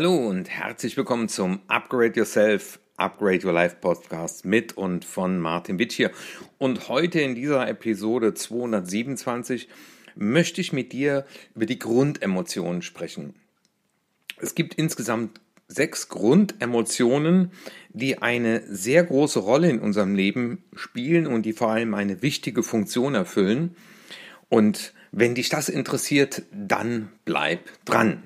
Hallo und herzlich willkommen zum Upgrade Yourself, Upgrade Your Life Podcast mit und von Martin Witt hier. Und heute in dieser Episode 227 möchte ich mit dir über die Grundemotionen sprechen. Es gibt insgesamt sechs Grundemotionen, die eine sehr große Rolle in unserem Leben spielen und die vor allem eine wichtige Funktion erfüllen. Und wenn dich das interessiert, dann bleib dran.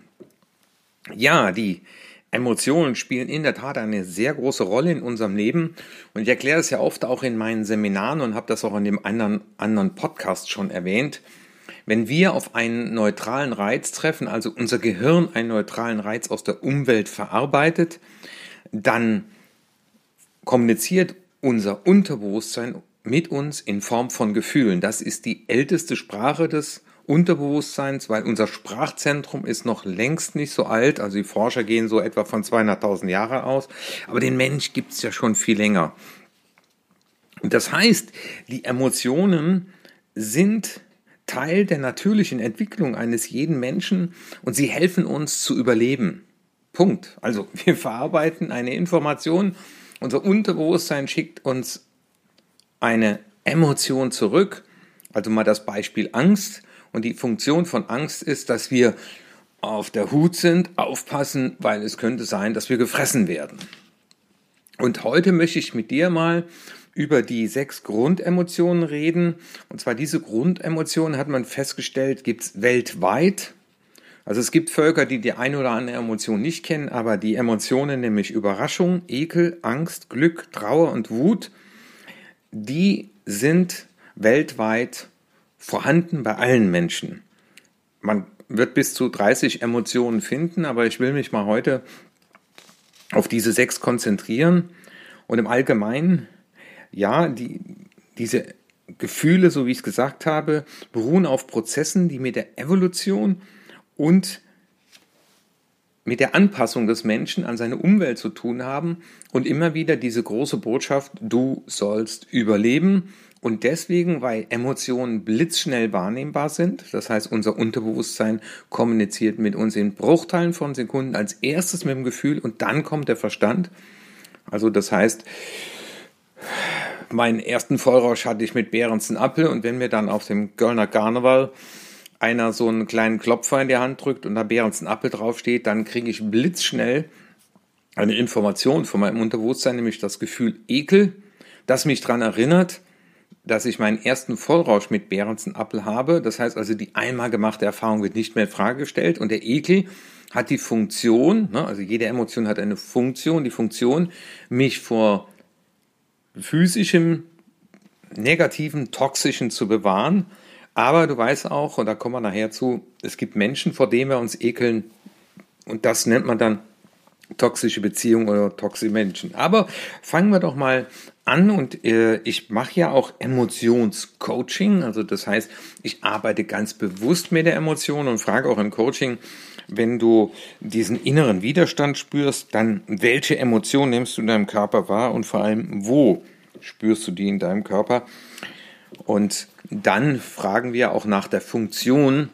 Ja, die Emotionen spielen in der Tat eine sehr große Rolle in unserem Leben. Und ich erkläre es ja oft auch in meinen Seminaren und habe das auch in dem anderen, anderen Podcast schon erwähnt. Wenn wir auf einen neutralen Reiz treffen, also unser Gehirn einen neutralen Reiz aus der Umwelt verarbeitet, dann kommuniziert unser Unterbewusstsein mit uns in Form von Gefühlen. Das ist die älteste Sprache des Unterbewusstseins, weil unser Sprachzentrum ist noch längst nicht so alt. Also die Forscher gehen so etwa von 200.000 Jahren aus. Aber den Mensch gibt es ja schon viel länger. Und das heißt, die Emotionen sind Teil der natürlichen Entwicklung eines jeden Menschen und sie helfen uns zu überleben. Punkt. Also wir verarbeiten eine Information, unser Unterbewusstsein schickt uns eine Emotion zurück. Also mal das Beispiel Angst. Und die Funktion von Angst ist, dass wir auf der Hut sind, aufpassen, weil es könnte sein, dass wir gefressen werden. Und heute möchte ich mit dir mal über die sechs Grundemotionen reden. Und zwar diese Grundemotionen hat man festgestellt, gibt es weltweit. Also es gibt Völker, die die eine oder andere Emotion nicht kennen, aber die Emotionen, nämlich Überraschung, Ekel, Angst, Glück, Trauer und Wut, die sind weltweit vorhanden bei allen Menschen. Man wird bis zu 30 Emotionen finden, aber ich will mich mal heute auf diese sechs konzentrieren. Und im Allgemeinen ja, die, diese Gefühle, so wie ich es gesagt habe, beruhen auf Prozessen, die mit der Evolution und mit der Anpassung des Menschen an seine Umwelt zu tun haben und immer wieder diese große Botschaft, du sollst überleben. Und deswegen, weil Emotionen blitzschnell wahrnehmbar sind, das heißt, unser Unterbewusstsein kommuniziert mit uns in Bruchteilen von Sekunden als erstes mit dem Gefühl und dann kommt der Verstand. Also das heißt, meinen ersten Vollrausch hatte ich mit Behrensen Apfel und wenn mir dann auf dem Kölner Karneval einer so einen kleinen Klopfer in die Hand drückt und da Behrensen Apfel draufsteht, dann kriege ich blitzschnell eine Information von meinem Unterbewusstsein, nämlich das Gefühl Ekel, das mich daran erinnert, dass ich meinen ersten Vollrausch mit Behrensen Apfel habe. Das heißt also, die einmal gemachte Erfahrung wird nicht mehr in Frage gestellt und der Ekel hat die Funktion, ne, also jede Emotion hat eine Funktion, die Funktion, mich vor physischem, negativen, toxischen zu bewahren. Aber du weißt auch, und da kommen wir nachher zu, es gibt Menschen, vor denen wir uns ekeln. Und das nennt man dann toxische Beziehungen oder toxische Menschen. Aber fangen wir doch mal an und äh, ich mache ja auch Emotionscoaching. Also das heißt, ich arbeite ganz bewusst mit der Emotion und frage auch im Coaching, wenn du diesen inneren Widerstand spürst, dann welche Emotion nimmst du in deinem Körper wahr und vor allem wo spürst du die in deinem Körper? Und dann fragen wir auch nach der Funktion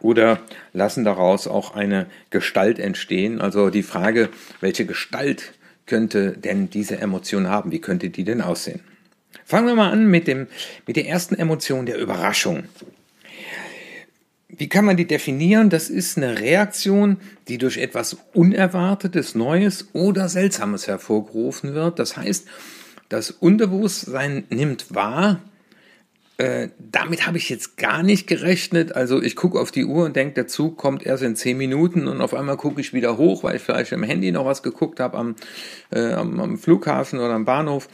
oder lassen daraus auch eine Gestalt entstehen. Also die Frage, welche Gestalt könnte denn diese Emotion haben? Wie könnte die denn aussehen? Fangen wir mal an mit, dem, mit der ersten Emotion der Überraschung. Wie kann man die definieren? Das ist eine Reaktion, die durch etwas Unerwartetes, Neues oder Seltsames hervorgerufen wird. Das heißt, das Unterbewusstsein nimmt wahr, äh, damit habe ich jetzt gar nicht gerechnet. Also ich gucke auf die Uhr und denke, der Zug kommt erst in zehn Minuten und auf einmal gucke ich wieder hoch, weil ich vielleicht im Handy noch was geguckt habe am, äh, am, am Flughafen oder am Bahnhof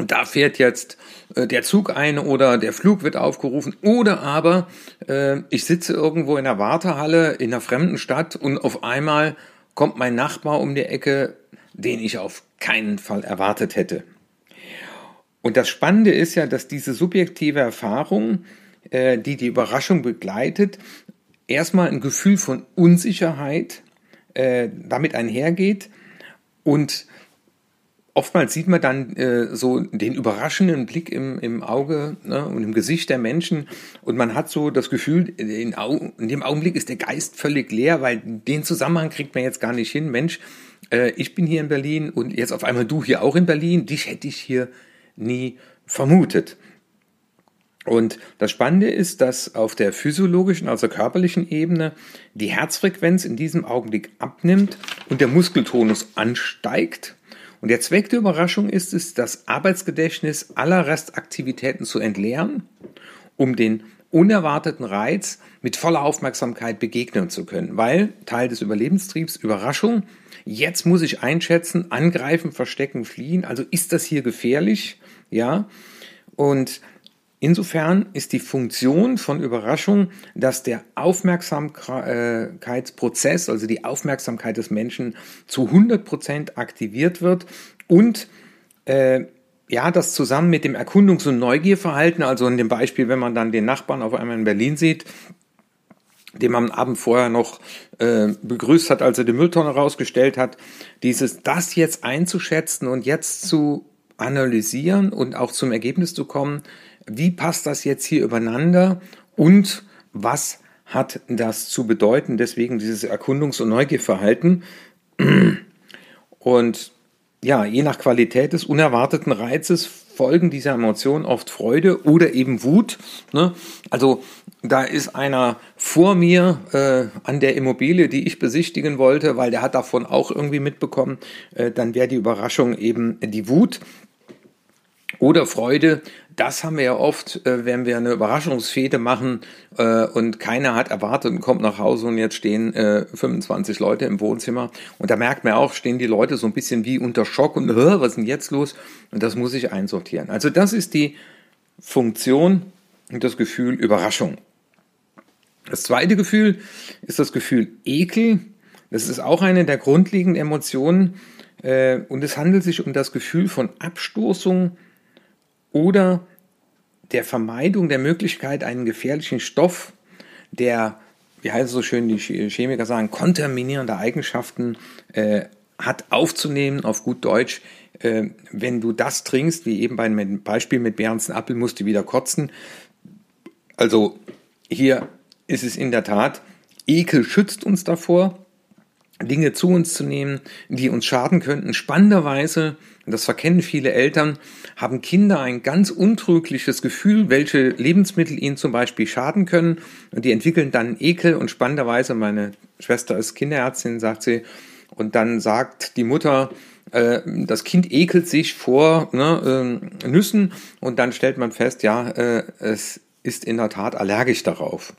und da fährt jetzt äh, der Zug ein oder der Flug wird aufgerufen oder aber äh, ich sitze irgendwo in der Wartehalle in einer fremden Stadt und auf einmal kommt mein Nachbar um die Ecke, den ich auf keinen Fall erwartet hätte. Und das Spannende ist ja, dass diese subjektive Erfahrung, äh, die die Überraschung begleitet, erstmal ein Gefühl von Unsicherheit äh, damit einhergeht. Und oftmals sieht man dann äh, so den überraschenden Blick im, im Auge ne, und im Gesicht der Menschen. Und man hat so das Gefühl, in, in, dem Augenblick ist der Geist völlig leer, weil den Zusammenhang kriegt man jetzt gar nicht hin. Mensch, äh, ich bin hier in Berlin und jetzt auf einmal du hier auch in Berlin, dich hätte ich hier nie vermutet. Und das Spannende ist, dass auf der physiologischen, also körperlichen Ebene, die Herzfrequenz in diesem Augenblick abnimmt und der Muskeltonus ansteigt. Und der Zweck der Überraschung ist es, das Arbeitsgedächtnis aller Restaktivitäten zu entleeren, um den unerwarteten Reiz mit voller Aufmerksamkeit begegnen zu können, weil Teil des Überlebenstriebs Überraschung, jetzt muss ich einschätzen, angreifen, verstecken, fliehen, also ist das hier gefährlich, ja? Und Insofern ist die Funktion von Überraschung, dass der Aufmerksamkeitsprozess, also die Aufmerksamkeit des Menschen zu 100 Prozent aktiviert wird und äh, ja, das zusammen mit dem Erkundungs- und Neugierverhalten, also in dem Beispiel, wenn man dann den Nachbarn auf einmal in Berlin sieht, den man am Abend vorher noch äh, begrüßt hat, als er die Mülltonne rausgestellt hat, dieses, das jetzt einzuschätzen und jetzt zu analysieren und auch zum Ergebnis zu kommen, wie passt das jetzt hier übereinander und was hat das zu bedeuten? Deswegen dieses Erkundungs- und Neugierverhalten. Und ja, je nach Qualität des unerwarteten Reizes folgen dieser Emotionen oft Freude oder eben Wut. Ne? Also da ist einer vor mir äh, an der Immobilie, die ich besichtigen wollte, weil der hat davon auch irgendwie mitbekommen, äh, dann wäre die Überraschung eben die Wut. Oder Freude, das haben wir ja oft, äh, wenn wir eine Überraschungsfete machen äh, und keiner hat erwartet und kommt nach Hause und jetzt stehen äh, 25 Leute im Wohnzimmer. Und da merkt man auch, stehen die Leute so ein bisschen wie unter Schock und was ist denn jetzt los? Und das muss ich einsortieren. Also das ist die Funktion und das Gefühl Überraschung. Das zweite Gefühl ist das Gefühl Ekel. Das ist auch eine der grundlegenden Emotionen. Äh, und es handelt sich um das Gefühl von Abstoßung, oder der Vermeidung der Möglichkeit, einen gefährlichen Stoff, der, wie heißt es so schön, die Chemiker sagen, kontaminierende Eigenschaften äh, hat, aufzunehmen, auf gut Deutsch. Äh, wenn du das trinkst, wie eben beim Beispiel mit Behrensen Apfel, musst du wieder kotzen. Also hier ist es in der Tat, Ekel schützt uns davor, Dinge zu uns zu nehmen, die uns schaden könnten. Spannenderweise, das verkennen viele Eltern, haben Kinder ein ganz untrügliches Gefühl, welche Lebensmittel ihnen zum Beispiel schaden können. Und die entwickeln dann Ekel. Und spannenderweise, meine Schwester ist Kinderärztin, sagt sie, und dann sagt die Mutter, äh, das Kind ekelt sich vor ne, äh, Nüssen und dann stellt man fest, ja, äh, es ist in der Tat allergisch darauf.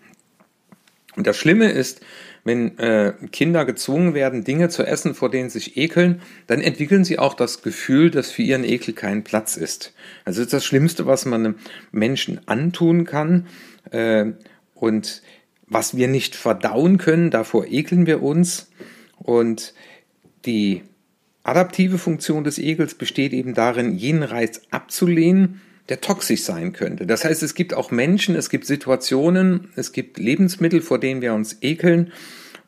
Und das Schlimme ist, wenn äh, Kinder gezwungen werden, Dinge zu essen, vor denen sie sich ekeln, dann entwickeln sie auch das Gefühl, dass für ihren Ekel kein Platz ist. Also das ist das Schlimmste, was man einem Menschen antun kann. Äh, und was wir nicht verdauen können, davor ekeln wir uns. Und die adaptive Funktion des Ekels besteht eben darin, jenen Reiz abzulehnen der toxisch sein könnte. Das heißt, es gibt auch Menschen, es gibt Situationen, es gibt Lebensmittel, vor denen wir uns ekeln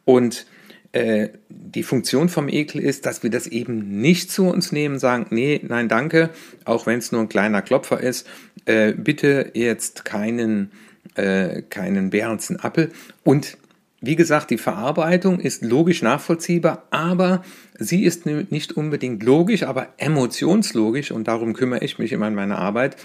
und äh, die Funktion vom Ekel ist, dass wir das eben nicht zu uns nehmen, sagen, nee, nein, danke, auch wenn es nur ein kleiner Klopfer ist, äh, bitte jetzt keinen, äh, keinen Bärensen Appel und wie gesagt, die Verarbeitung ist logisch nachvollziehbar, aber sie ist nicht unbedingt logisch, aber emotionslogisch und darum kümmere ich mich immer in meiner Arbeit,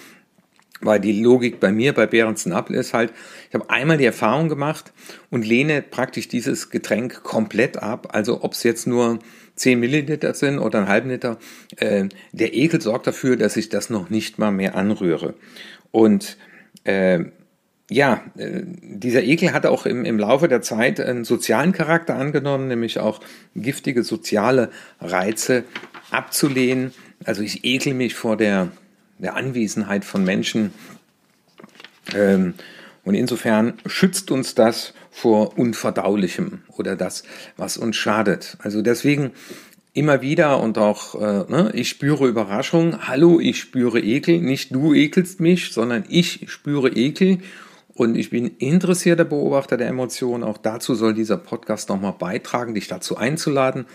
weil die Logik bei mir, bei Behrensen Apfel ist halt, ich habe einmal die Erfahrung gemacht und lehne praktisch dieses Getränk komplett ab, also ob es jetzt nur 10 Milliliter sind oder einen halben Liter, äh, der Ekel sorgt dafür, dass ich das noch nicht mal mehr anrühre. Und äh, ja, äh, dieser Ekel hat auch im, im Laufe der Zeit einen sozialen Charakter angenommen, nämlich auch giftige soziale Reize abzulehnen. Also ich ekel mich vor der, der Anwesenheit von Menschen. Ähm, und insofern schützt uns das vor Unverdaulichem oder das, was uns schadet. Also deswegen immer wieder und auch, äh, ne, ich spüre Überraschung. Hallo, ich spüre Ekel. Nicht du ekelst mich, sondern ich spüre Ekel und ich bin interessierter Beobachter der Emotionen. Auch dazu soll dieser Podcast nochmal beitragen, dich dazu einzuladen.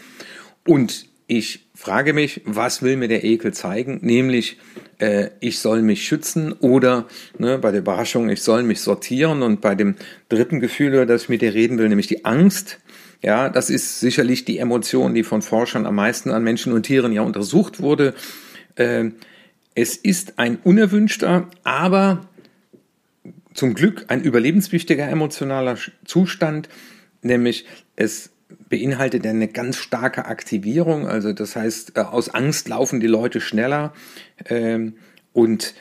Und ich frage mich, was will mir der Ekel zeigen? Nämlich, äh, ich soll mich schützen oder ne, bei der Überraschung, ich soll mich sortieren. Und bei dem dritten Gefühl, über das ich mit dir reden will, nämlich die Angst, ja, das ist sicherlich die Emotion, die von Forschern am meisten an Menschen und Tieren ja untersucht wurde. Äh, es ist ein unerwünschter, aber zum Glück ein überlebenswichtiger emotionaler Zustand, nämlich es beinhaltet eine ganz starke Aktivierung. Also das heißt, äh, aus Angst laufen die Leute schneller ähm, und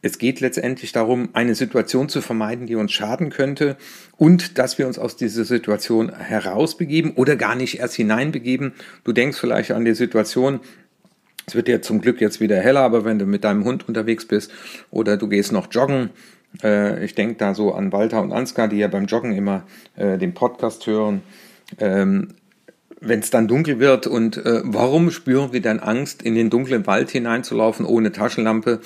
es geht letztendlich darum, eine Situation zu vermeiden, die uns schaden könnte und dass wir uns aus dieser Situation herausbegeben oder gar nicht erst hineinbegeben. Du denkst vielleicht an die Situation, es wird ja zum Glück jetzt wieder heller, aber wenn du mit deinem Hund unterwegs bist oder du gehst noch joggen, äh, ich denke da so an Walter und Ansgar, die ja beim Joggen immer äh, den Podcast hören, ähm, wenn es dann dunkel wird und äh, warum spüren wir dann Angst, in den dunklen Wald hineinzulaufen ohne Taschenlampe?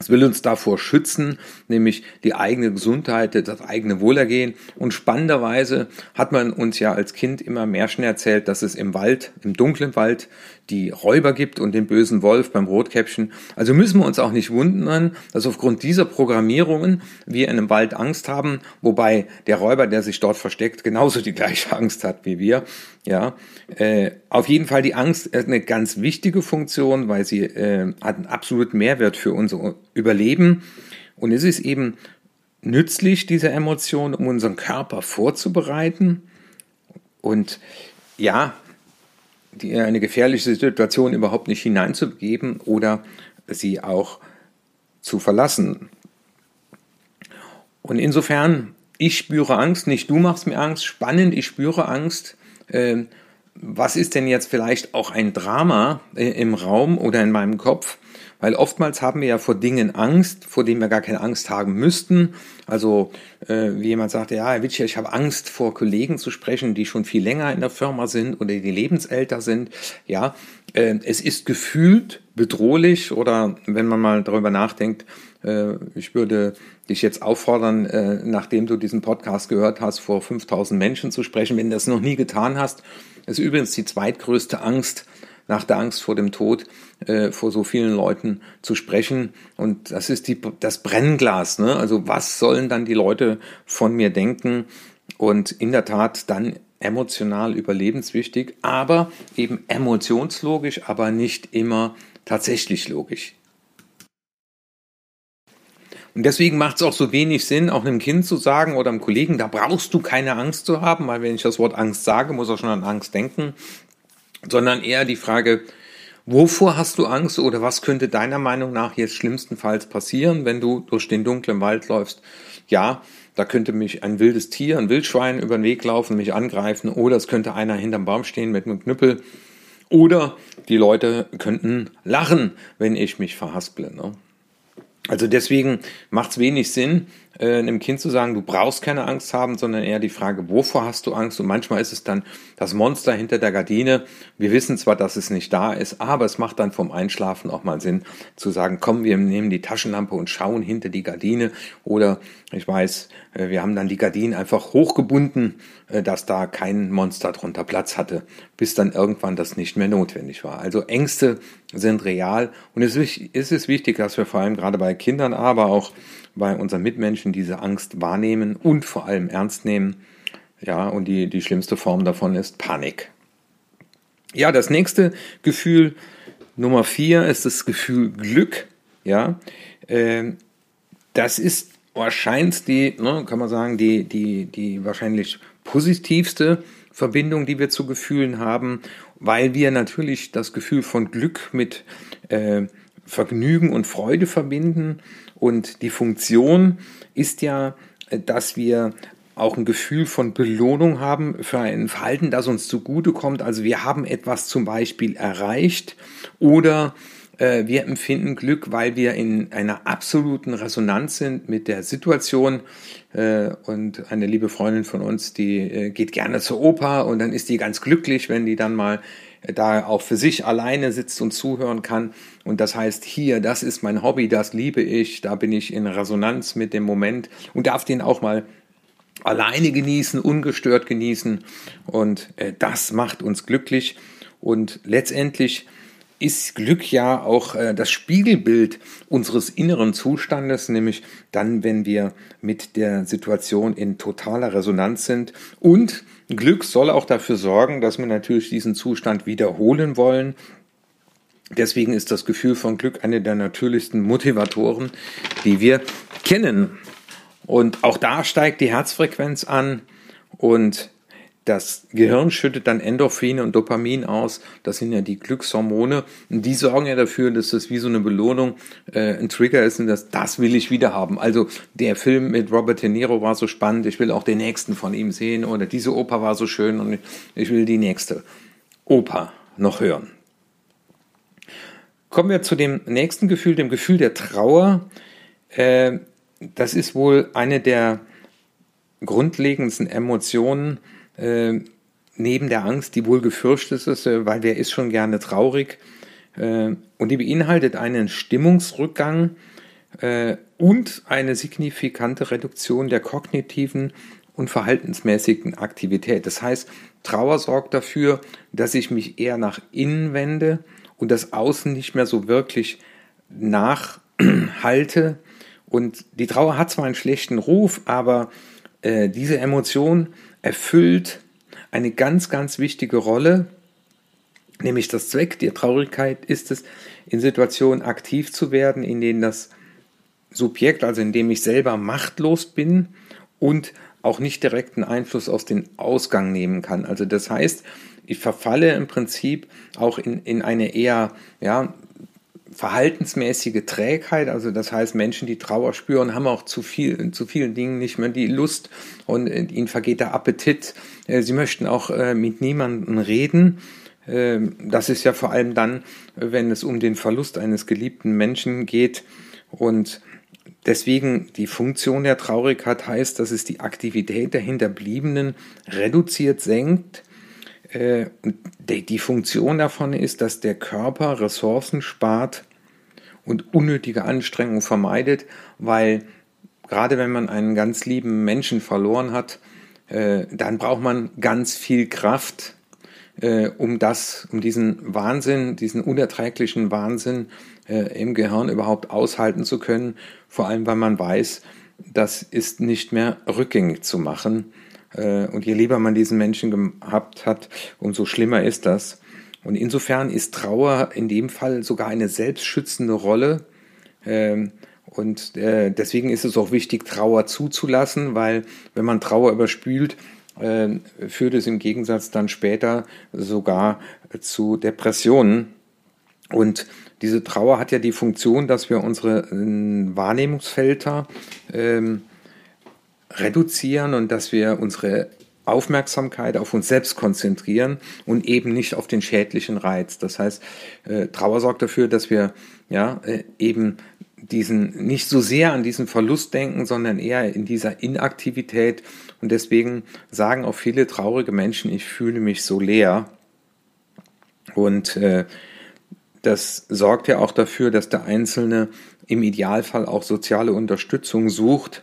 Es will uns davor schützen, nämlich die eigene Gesundheit, das eigene Wohlergehen. Und spannenderweise hat man uns ja als Kind immer mehr schon erzählt, dass es im Wald, im dunklen Wald, die Räuber gibt und den bösen Wolf beim Rotkäppchen. Also müssen wir uns auch nicht wundern, dass aufgrund dieser Programmierungen wir in einem Wald Angst haben, wobei der Räuber, der sich dort versteckt, genauso die gleiche Angst hat wie wir. Ja, äh, auf jeden Fall die Angst ist eine ganz wichtige Funktion, weil sie äh, hat einen absoluten Mehrwert für unser Überleben. Und es ist eben nützlich, diese Emotion, um unseren Körper vorzubereiten. Und ja, die, eine gefährliche Situation überhaupt nicht hineinzugeben oder sie auch zu verlassen. Und insofern, ich spüre Angst, nicht du machst mir Angst, spannend, ich spüre Angst. Äh, was ist denn jetzt vielleicht auch ein Drama äh, im Raum oder in meinem Kopf? Weil oftmals haben wir ja vor Dingen Angst, vor denen wir gar keine Angst haben müssten. Also äh, wie jemand sagte, ja, Herr Witscher, ich habe Angst vor Kollegen zu sprechen, die schon viel länger in der Firma sind oder die lebensälter sind. Ja, äh, es ist gefühlt bedrohlich oder wenn man mal darüber nachdenkt, äh, ich würde dich jetzt auffordern, äh, nachdem du diesen Podcast gehört hast, vor 5000 Menschen zu sprechen, wenn du das noch nie getan hast. Das ist übrigens die zweitgrößte Angst, nach der Angst vor dem Tod äh, vor so vielen Leuten zu sprechen. Und das ist die, das Brennglas. Ne? Also was sollen dann die Leute von mir denken? Und in der Tat dann emotional überlebenswichtig, aber eben emotionslogisch, aber nicht immer tatsächlich logisch. Und deswegen macht es auch so wenig Sinn, auch einem Kind zu sagen oder einem Kollegen, da brauchst du keine Angst zu haben, weil wenn ich das Wort Angst sage, muss er schon an Angst denken sondern eher die Frage, wovor hast du Angst oder was könnte deiner Meinung nach jetzt schlimmstenfalls passieren, wenn du durch den dunklen Wald läufst? Ja, da könnte mich ein wildes Tier, ein Wildschwein über den Weg laufen, mich angreifen oder es könnte einer hinterm Baum stehen mit einem Knüppel oder die Leute könnten lachen, wenn ich mich verhasple. Ne? Also deswegen macht es wenig Sinn, äh, einem Kind zu sagen, du brauchst keine Angst haben, sondern eher die Frage, wovor hast du Angst? Und manchmal ist es dann das Monster hinter der Gardine. Wir wissen zwar, dass es nicht da ist, aber es macht dann vom Einschlafen auch mal Sinn zu sagen, komm, wir nehmen die Taschenlampe und schauen hinter die Gardine. Oder ich weiß, äh, wir haben dann die Gardinen einfach hochgebunden, äh, dass da kein Monster drunter Platz hatte, bis dann irgendwann das nicht mehr notwendig war. Also Ängste sind real und es ist wichtig, dass wir vor allem gerade bei Kindern, aber auch bei unseren Mitmenschen diese Angst wahrnehmen und vor allem ernst nehmen. Ja, und die, die schlimmste Form davon ist Panik. Ja, das nächste Gefühl, Nummer vier, ist das Gefühl Glück. Ja, äh, das ist wahrscheinlich die, ne, kann man sagen, die, die, die wahrscheinlich positivste Verbindung, die wir zu Gefühlen haben, weil wir natürlich das Gefühl von Glück mit äh, Vergnügen und Freude verbinden. Und die Funktion ist ja, äh, dass wir auch ein Gefühl von Belohnung haben für ein Verhalten, das uns zugutekommt. Also wir haben etwas zum Beispiel erreicht oder äh, wir empfinden Glück, weil wir in einer absoluten Resonanz sind mit der Situation. Äh, und eine liebe Freundin von uns, die äh, geht gerne zur Oper und dann ist die ganz glücklich, wenn die dann mal da auch für sich alleine sitzt und zuhören kann. Und das heißt, hier, das ist mein Hobby, das liebe ich, da bin ich in Resonanz mit dem Moment und darf den auch mal alleine genießen, ungestört genießen. Und äh, das macht uns glücklich. Und letztendlich ist Glück ja auch äh, das Spiegelbild unseres inneren Zustandes, nämlich dann, wenn wir mit der Situation in totaler Resonanz sind. Und Glück soll auch dafür sorgen, dass wir natürlich diesen Zustand wiederholen wollen. Deswegen ist das Gefühl von Glück eine der natürlichsten Motivatoren, die wir kennen. Und auch da steigt die Herzfrequenz an und das Gehirn schüttet dann Endorphine und Dopamin aus. Das sind ja die Glückshormone. Und die sorgen ja dafür, dass das wie so eine Belohnung äh, ein Trigger ist und das, das will ich wieder haben. Also der Film mit Robert De Niro war so spannend. Ich will auch den nächsten von ihm sehen. Oder diese Oper war so schön und ich will die nächste Oper noch hören. Kommen wir zu dem nächsten Gefühl, dem Gefühl der Trauer. Äh, das ist wohl eine der grundlegendsten Emotionen, äh, neben der Angst, die wohl gefürchtet ist, äh, weil wer ist schon gerne traurig. Äh, und die beinhaltet einen Stimmungsrückgang äh, und eine signifikante Reduktion der kognitiven und verhaltensmäßigen Aktivität. Das heißt, Trauer sorgt dafür, dass ich mich eher nach innen wende und das Außen nicht mehr so wirklich nachhalte. Und die Trauer hat zwar einen schlechten Ruf, aber äh, diese Emotion erfüllt eine ganz, ganz wichtige Rolle, nämlich das Zweck der Traurigkeit ist es, in Situationen aktiv zu werden, in denen das Subjekt, also in dem ich selber machtlos bin und auch nicht direkten Einfluss auf den Ausgang nehmen kann. Also das heißt, ich verfalle im Prinzip auch in, in eine eher ja, verhaltensmäßige Trägheit, also das heißt, Menschen, die Trauer spüren, haben auch zu viel, zu vielen Dingen nicht mehr die Lust und äh, ihnen vergeht der Appetit. Äh, sie möchten auch äh, mit niemandem reden. Ähm, das ist ja vor allem dann, wenn es um den Verlust eines geliebten Menschen geht und Deswegen die Funktion der Traurigkeit heißt, dass es die Aktivität der Hinterbliebenen reduziert, senkt. Die Funktion davon ist, dass der Körper Ressourcen spart und unnötige Anstrengungen vermeidet, weil gerade wenn man einen ganz lieben Menschen verloren hat, äh, dann braucht man ganz viel Kraft, äh, um das, um diesen Wahnsinn, diesen unerträglichen Wahnsinn äh, im Gehirn überhaupt aushalten zu können. Vor allem, weil man weiß, das ist nicht mehr rückgängig zu machen. Äh, und je lieber man diesen Menschen gehabt hat, umso schlimmer ist das. Und insofern ist Trauer in dem Fall sogar eine selbstschützende Rolle. Ähm, und äh, deswegen ist es auch wichtig, Trauer zuzulassen, weil wenn man Trauer überspült, äh, führt es im Gegensatz dann später sogar zu Depressionen. Und diese Trauer hat ja die Funktion, dass wir unsere äh, Wahrnehmungsfelder ähm, reduzieren und dass wir unsere Aufmerksamkeit auf uns selbst konzentrieren und eben nicht auf den schädlichen Reiz. Das heißt, äh, Trauer sorgt dafür, dass wir ja äh, eben diesen nicht so sehr an diesen Verlust denken, sondern eher in dieser Inaktivität. Und deswegen sagen auch viele traurige Menschen, ich fühle mich so leer. Und äh, das sorgt ja auch dafür, dass der Einzelne im Idealfall auch soziale Unterstützung sucht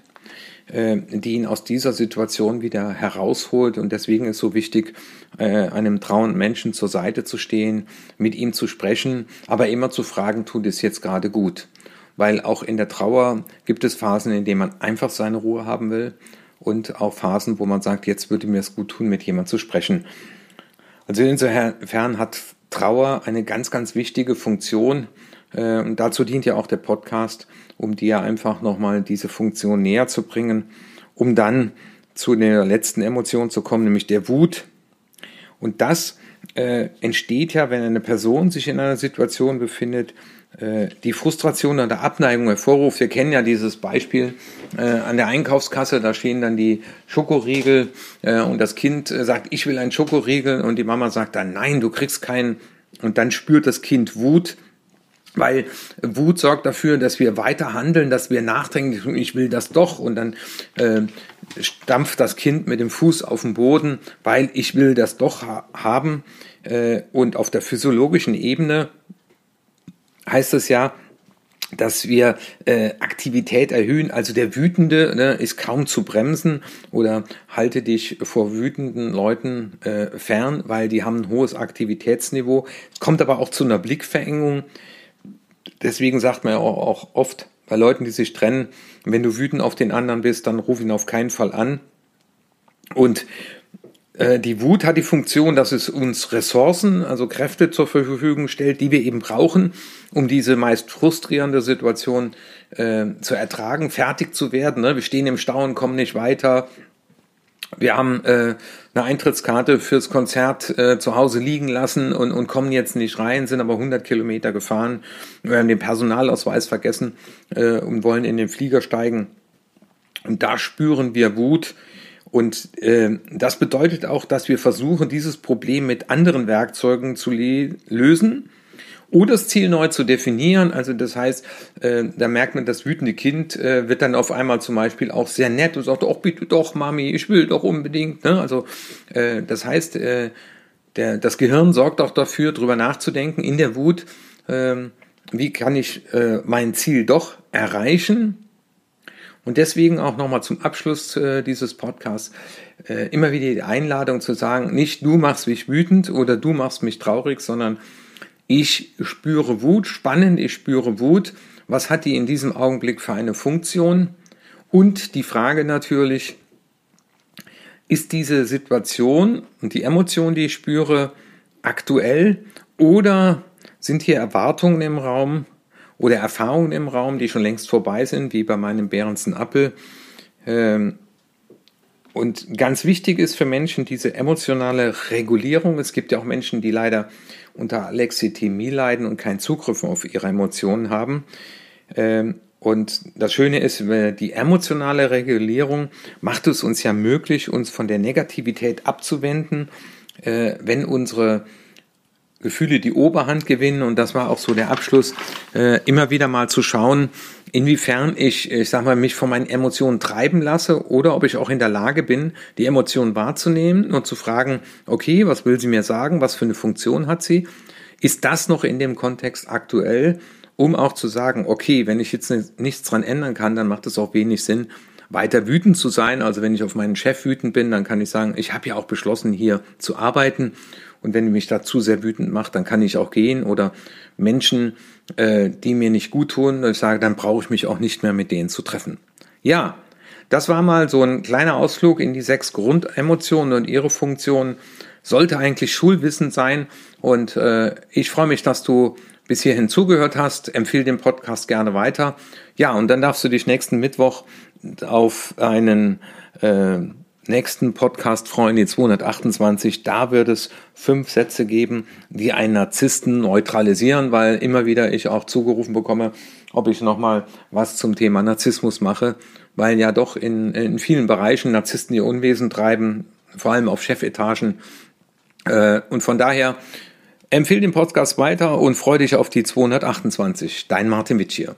die ihn aus dieser Situation wieder herausholt. Und deswegen ist so wichtig, äh, einem trauenden Menschen zur Seite zu stehen, mit ihm zu sprechen, aber immer zu fragen, tut es jetzt gerade gut? Weil auch in der Trauer gibt es Phasen, in denen man einfach seine Ruhe haben will und auch Phasen, wo man sagt, jetzt würde mir es gut tun, mit jemandem zu sprechen. Also insofern hat Trauer eine ganz, ganz wichtige Funktion, äh, und dazu dient ja auch der Podcast, um dir einfach nochmal diese Funktion näher zu bringen, um dann zu der letzten Emotion zu kommen, nämlich der Wut. Und das äh, entsteht ja, wenn eine Person sich in einer Situation befindet, äh, die Frustration oder Abneigung hervorruft. Wir kennen ja dieses Beispiel äh, an der Einkaufskasse, da stehen dann die Schokoriegel äh, und das Kind äh, sagt, ich will einen Schokoriegel und die Mama sagt dann, nein, du kriegst keinen. Und dann spürt das Kind Wut weil Wut sorgt dafür, dass wir weiter handeln, dass wir nachdenken, ich will das doch und dann äh, stampft das Kind mit dem Fuß auf den Boden, weil ich will das doch ha haben. Äh, und auf der physiologischen Ebene heißt es ja, dass wir äh, Aktivität erhöhen. Also der Wütende ne, ist kaum zu bremsen oder halte dich vor wütenden Leuten äh, fern, weil die haben ein hohes Aktivitätsniveau. Es kommt aber auch zu einer Blickverengung. Deswegen sagt man ja auch, oft bei Leuten, die sich trennen, wenn du wütend auf den anderen bist, dann ruf ihn auf keinen Fall an. Und äh, die Wut hat die Funktion, dass es uns Ressourcen, also Kräfte zur Verfügung stellt, die wir eben brauchen, um diese meist frustrierende Situation äh, zu ertragen, fertig zu werden. Ne? Wir stehen im Stau und kommen nicht weiter. Wir haben äh, eine Eintrittskarte fürs Konzert äh, zu Hause liegen lassen und, und kommen jetzt nicht rein, sind aber 100 Kilometer gefahren. Wir haben den Personalausweis vergessen äh, und wollen in den Flieger steigen. Und da spüren wir Wut, und äh, das bedeutet auch, dass wir versuchen, dieses Problem mit anderen Werkzeugen zu lösen oder das Ziel neu zu definieren. Also das heißt, äh, da merkt man, das wütende Kind äh, wird dann auf einmal zum Beispiel auch sehr nett und sagt, oh bitte doch, Mami, ich will doch unbedingt. Ne? Also äh, das heißt, äh, der, das Gehirn sorgt auch dafür, darüber nachzudenken in der Wut, äh, wie kann ich äh, mein Ziel doch erreichen und deswegen auch nochmal zum Abschluss äh, dieses Podcasts äh, immer wieder die Einladung zu sagen, nicht du machst mich wütend oder du machst mich traurig, sondern ich spüre Wut, spannend, ich spüre Wut. Was hat die in diesem Augenblick für eine Funktion? Und die Frage natürlich, ist diese Situation und die Emotion, die ich spüre, aktuell oder sind hier Erwartungen im Raum, oder Erfahrungen im Raum, die schon längst vorbei sind, wie bei meinem Behrensen Appel. Ähm, und ganz wichtig ist für Menschen diese emotionale Regulierung. Es gibt ja auch Menschen, die leider unter Alexithymie leiden und keinen Zugriff auf ihre Emotionen haben. Ähm, und das Schöne ist, die emotionale Regulierung macht es uns ja möglich, uns von der Negativität abzuwenden, äh, wenn unsere Gefühle die Oberhand gewinnen und das war auch so der Abschluss, äh, immer wieder mal zu schauen, inwiefern ich, ich sag mal, mich von meinen Emotionen treiben lasse oder ob ich auch in der Lage bin, die Emotionen wahrzunehmen und zu fragen, okay, was will sie mir sagen, was für eine Funktion hat sie? Ist das noch in dem Kontext aktuell, um auch zu sagen, okay, wenn ich jetzt nichts dran ändern kann, dann macht es auch wenig Sinn, weiter wütend zu sein. Also wenn ich auf meinen Chef wütend bin, dann kann ich sagen, ich habe ja auch beschlossen, hier zu arbeiten und wenn mich da zu sehr wütend macht, dann kann ich auch gehen oder Menschen, äh, die mir nicht gut tun, ich sage, dann brauche ich mich auch nicht mehr mit denen zu treffen. Ja, das war mal so ein kleiner Ausflug in die sechs Grundemotionen und ihre Funktionen. Sollte eigentlich Schulwissen sein und äh, ich freue mich, dass du bis hierhin zugehört hast. Empfehle den Podcast gerne weiter. Ja, und dann darfst du dich nächsten Mittwoch auf einen äh, nächsten Podcast Freunde 228, da wird es fünf Sätze geben, die einen Narzissten neutralisieren, weil immer wieder ich auch zugerufen bekomme, ob ich nochmal was zum Thema Narzissmus mache, weil ja doch in, in vielen Bereichen Narzissten ihr Unwesen treiben, vor allem auf Chefetagen. Äh, und von daher empfehle den Podcast weiter und freue dich auf die 228. Dein Martin Witsch hier.